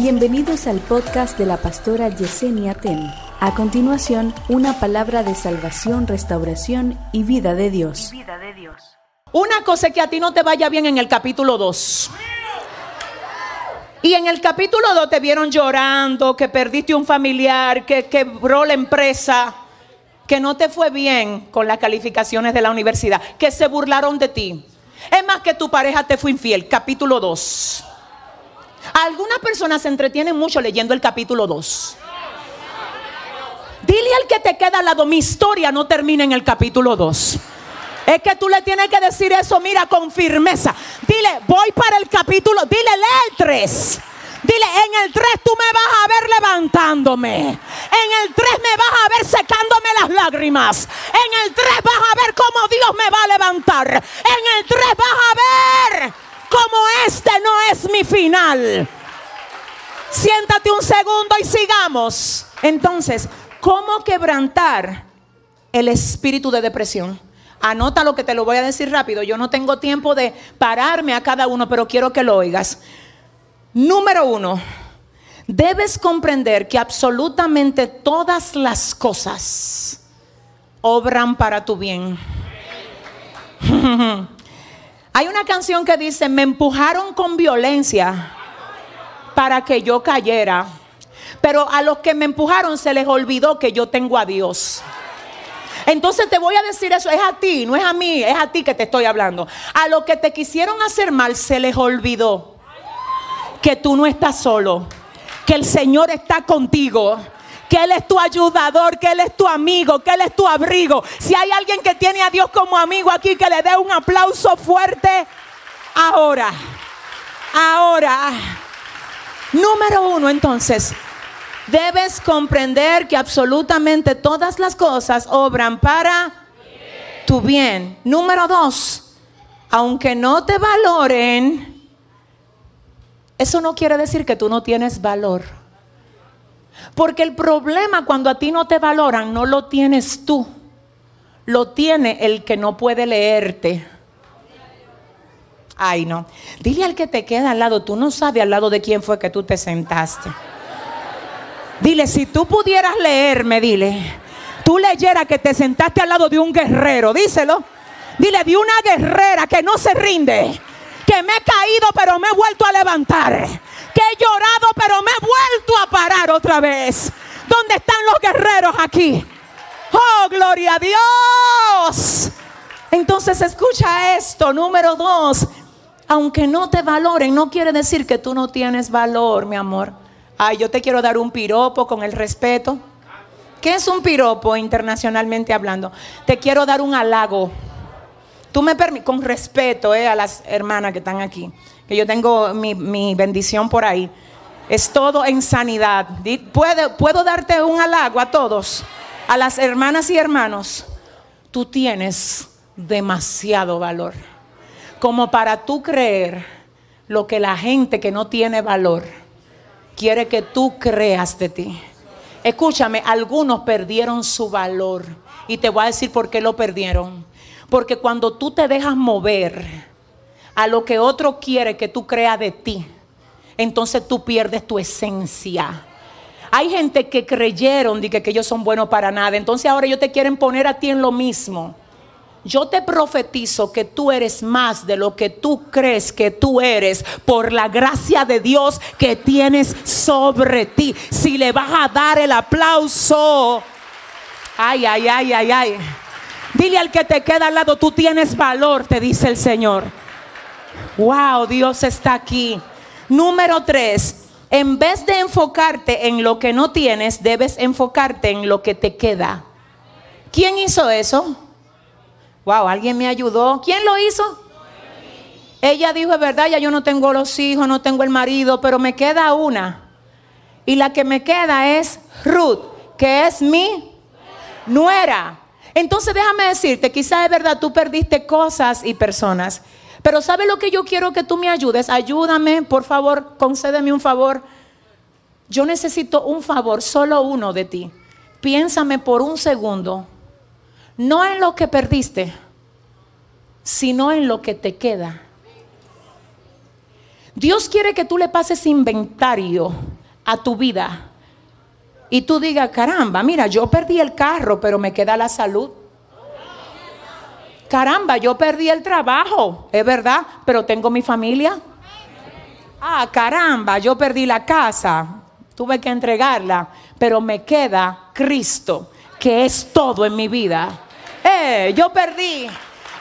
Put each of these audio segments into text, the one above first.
Bienvenidos al podcast de la pastora Yesenia Ten. A continuación, una palabra de salvación, restauración y vida de Dios. Una cosa es que a ti no te vaya bien en el capítulo 2. Y en el capítulo 2 te vieron llorando, que perdiste un familiar, que quebró la empresa, que no te fue bien con las calificaciones de la universidad, que se burlaron de ti. Es más que tu pareja te fue infiel, capítulo 2. Algunas personas se entretienen mucho leyendo el capítulo 2. Dile al que te queda al lado, mi historia no termina en el capítulo 2. Es que tú le tienes que decir eso, mira, con firmeza. Dile, voy para el capítulo, dile, lee el 3. Dile, en el 3 tú me vas a ver levantándome. En el 3 me vas a ver secándome las lágrimas. En el 3 vas a ver cómo Dios me va a levantar. En el 3 vas a ver cómo este no es mi final. Siéntate un segundo y sigamos. Entonces, ¿cómo quebrantar el espíritu de depresión? Anota lo que te lo voy a decir rápido. Yo no tengo tiempo de pararme a cada uno, pero quiero que lo oigas. Número uno, debes comprender que absolutamente todas las cosas obran para tu bien. Hay una canción que dice, me empujaron con violencia para que yo cayera. Pero a los que me empujaron se les olvidó que yo tengo a Dios. Entonces te voy a decir eso, es a ti, no es a mí, es a ti que te estoy hablando. A los que te quisieron hacer mal se les olvidó que tú no estás solo, que el Señor está contigo que Él es tu ayudador, que Él es tu amigo, que Él es tu abrigo. Si hay alguien que tiene a Dios como amigo aquí, que le dé un aplauso fuerte ahora. Ahora. Número uno, entonces, debes comprender que absolutamente todas las cosas obran para tu bien. Número dos, aunque no te valoren, eso no quiere decir que tú no tienes valor. Porque el problema cuando a ti no te valoran no lo tienes tú, lo tiene el que no puede leerte. Ay, no. Dile al que te queda al lado, tú no sabes al lado de quién fue que tú te sentaste. Dile, si tú pudieras leerme, dile, tú leyeras que te sentaste al lado de un guerrero, díselo. Dile, de una guerrera que no se rinde que me he caído pero me he vuelto a levantar, he llorado pero me he vuelto a parar otra vez. ¿Dónde están los guerreros aquí? Oh, gloria a Dios. Entonces escucha esto, número dos. Aunque no te valoren, no quiere decir que tú no tienes valor, mi amor. Ay, yo te quiero dar un piropo con el respeto. ¿Qué es un piropo internacionalmente hablando? Te quiero dar un halago. Tú me permites, con respeto eh, a las hermanas que están aquí, que yo tengo mi, bendición por ahí. Es todo en sanidad. ¿Puedo, ¿Puedo darte un halago a todos? A las hermanas y hermanos. Tú tienes demasiado valor. Como para tú creer lo que la gente que no tiene valor quiere que tú creas de ti. Escúchame, algunos perdieron su valor. Y te voy a decir por qué lo perdieron porque cuando tú te dejas mover a lo que otro quiere que tú creas de ti, entonces tú pierdes tu esencia. Hay gente que creyeron que, que ellos son buenos para nada, entonces ahora ellos te quieren poner a ti en lo mismo. Yo te profetizo que tú eres más de lo que tú crees que tú eres por la gracia de Dios que tienes sobre ti. Si le vas a dar el aplauso, ay, ay, ay, ay, ay. Dile al que te queda al lado, tú tienes valor, te dice el Señor. Wow, Dios está aquí. Número tres, en vez de enfocarte en lo que no tienes, debes enfocarte en lo que te queda. ¿Quién hizo eso? Wow, alguien me ayudó. ¿Quién lo hizo? Ella dijo, es verdad, ya yo no tengo los hijos, no tengo el marido, pero me queda una. Y la que me queda es Ruth, que es mi nuera. Entonces déjame decirte, quizá es verdad, tú perdiste cosas y personas. Pero ¿sabe lo que yo quiero que tú me ayudes? Ayúdame, por favor, concédeme un favor. Yo necesito un favor, solo uno de ti. Piénsame por un segundo, no en lo que perdiste, sino en lo que te queda. Dios quiere que tú le pases inventario a tu vida y tú digas, caramba, mira, yo perdí el carro, pero me queda la salud. Caramba, yo perdí el trabajo, es verdad, pero tengo mi familia. Ah, caramba, yo perdí la casa, tuve que entregarla, pero me queda Cristo, que es todo en mi vida. Eh, yo perdí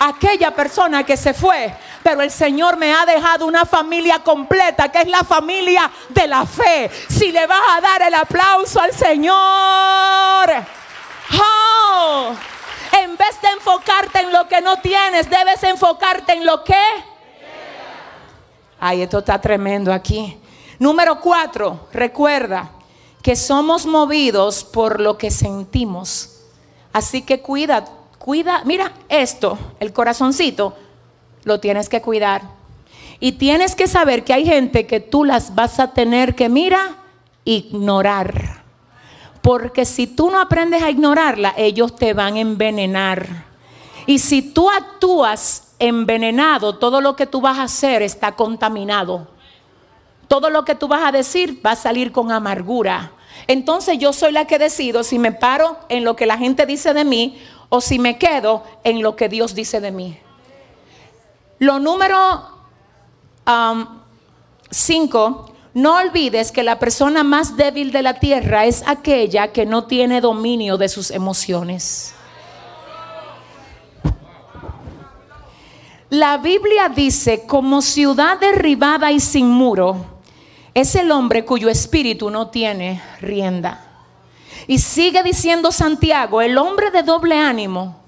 aquella persona que se fue, pero el Señor me ha dejado una familia completa, que es la familia de la fe. Si le vas a dar el aplauso al Señor, oh, en vez de enfocarte en lo que no tienes, debes enfocarte en lo que... Ay, esto está tremendo aquí. Número cuatro, recuerda que somos movidos por lo que sentimos. Así que cuida, cuida, mira esto, el corazoncito lo tienes que cuidar. Y tienes que saber que hay gente que tú las vas a tener que, mira, ignorar. Porque si tú no aprendes a ignorarla, ellos te van a envenenar. Y si tú actúas envenenado, todo lo que tú vas a hacer está contaminado. Todo lo que tú vas a decir va a salir con amargura. Entonces yo soy la que decido si me paro en lo que la gente dice de mí o si me quedo en lo que Dios dice de mí. Lo número 5, um, no olvides que la persona más débil de la tierra es aquella que no tiene dominio de sus emociones. La Biblia dice, como ciudad derribada y sin muro, es el hombre cuyo espíritu no tiene rienda. Y sigue diciendo Santiago, el hombre de doble ánimo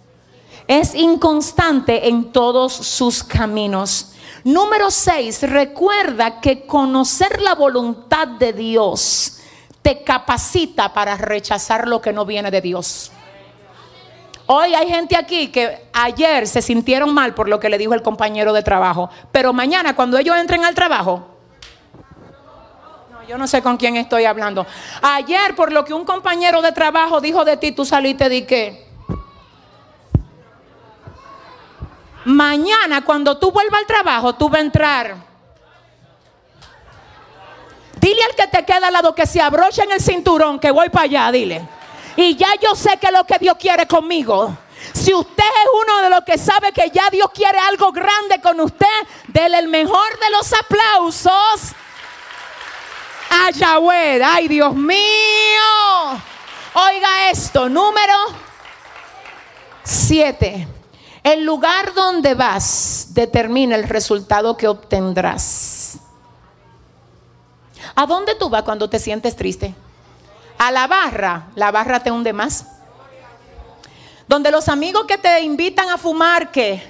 es inconstante en todos sus caminos. Número 6, recuerda que conocer la voluntad de Dios te capacita para rechazar lo que no viene de Dios. Hoy hay gente aquí que ayer se sintieron mal por lo que le dijo el compañero de trabajo, pero mañana cuando ellos entren al trabajo, no, yo no sé con quién estoy hablando. Ayer por lo que un compañero de trabajo dijo de ti, tú saliste de qué? Mañana cuando tú vuelvas al trabajo, tú vas a entrar. Dile al que te queda al lado que se abroche en el cinturón, que voy para allá, dile. Y ya yo sé que es lo que Dios quiere conmigo. Si usted es uno de los que sabe que ya Dios quiere algo grande con usted, déle el mejor de los aplausos a Yahweh. Ay, Dios mío. Oiga esto, número 7. El lugar donde vas determina el resultado que obtendrás. ¿A dónde tú vas cuando te sientes triste? A la barra. La barra te hunde más. Donde los amigos que te invitan a fumar, ¿qué?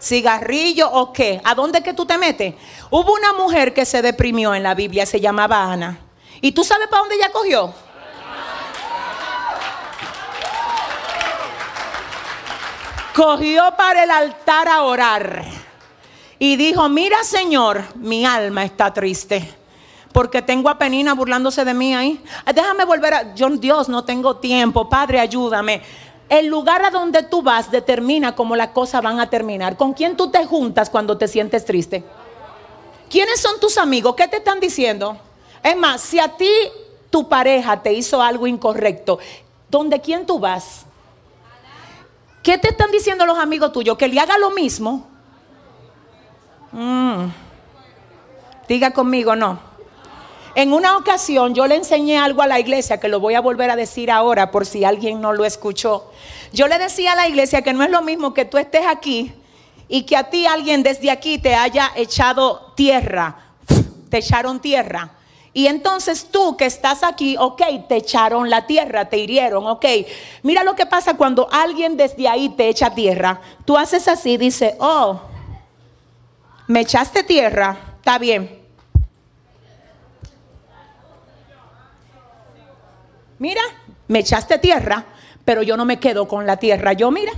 ¿Cigarrillo o qué? ¿A dónde que tú te metes? Hubo una mujer que se deprimió en la Biblia, se llamaba Ana. ¿Y tú sabes para dónde ella cogió? Cogió para el altar a orar y dijo, mira Señor, mi alma está triste. Porque tengo a Penina burlándose de mí ahí. Déjame volver a... Yo, Dios, no tengo tiempo. Padre, ayúdame. El lugar a donde tú vas determina cómo las cosas van a terminar. ¿Con quién tú te juntas cuando te sientes triste? ¿Quiénes son tus amigos? ¿Qué te están diciendo? Es más, si a ti tu pareja te hizo algo incorrecto, ¿dónde quién tú vas? ¿Qué te están diciendo los amigos tuyos? Que le haga lo mismo. Mm. Diga conmigo, no. En una ocasión yo le enseñé algo a la iglesia que lo voy a volver a decir ahora por si alguien no lo escuchó. Yo le decía a la iglesia que no es lo mismo que tú estés aquí y que a ti alguien desde aquí te haya echado tierra, te echaron tierra y entonces tú que estás aquí, ok, te echaron la tierra, te hirieron, ok. Mira lo que pasa cuando alguien desde ahí te echa tierra. Tú haces así, dice, oh, me echaste tierra, está bien. Mira, me echaste tierra, pero yo no me quedo con la tierra. Yo mira.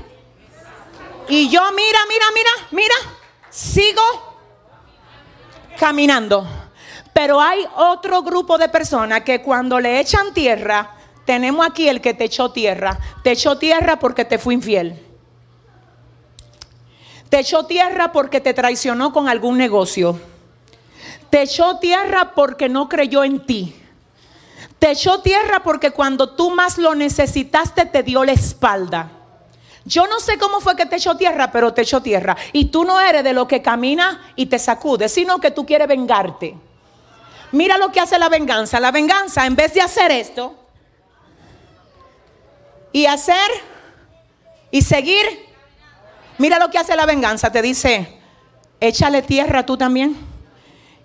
Y yo mira, mira, mira, mira. Sigo caminando. Pero hay otro grupo de personas que cuando le echan tierra, tenemos aquí el que te echó tierra. Te echó tierra porque te fue infiel. Te echó tierra porque te traicionó con algún negocio. Te echó tierra porque no creyó en ti. Te echó tierra porque cuando tú más lo necesitaste te dio la espalda. Yo no sé cómo fue que te echó tierra, pero te echó tierra. Y tú no eres de lo que camina y te sacude, sino que tú quieres vengarte. Mira lo que hace la venganza. La venganza, en vez de hacer esto y hacer y seguir, mira lo que hace la venganza. Te dice, échale tierra tú también.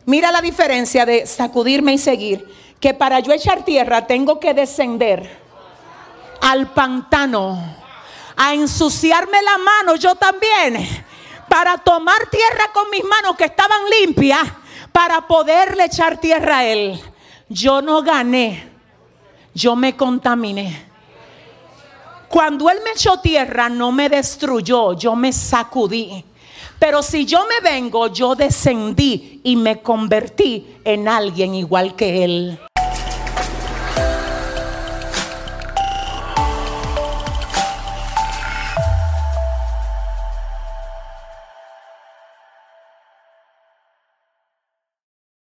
Mira la diferencia de sacudirme y seguir. Que para yo echar tierra tengo que descender al pantano a ensuciarme la mano yo también, para tomar tierra con mis manos que estaban limpias, para poderle echar tierra a él. Yo no gané, yo me contaminé. Cuando él me echó tierra, no me destruyó, yo me sacudí. Pero si yo me vengo, yo descendí y me convertí en alguien igual que él.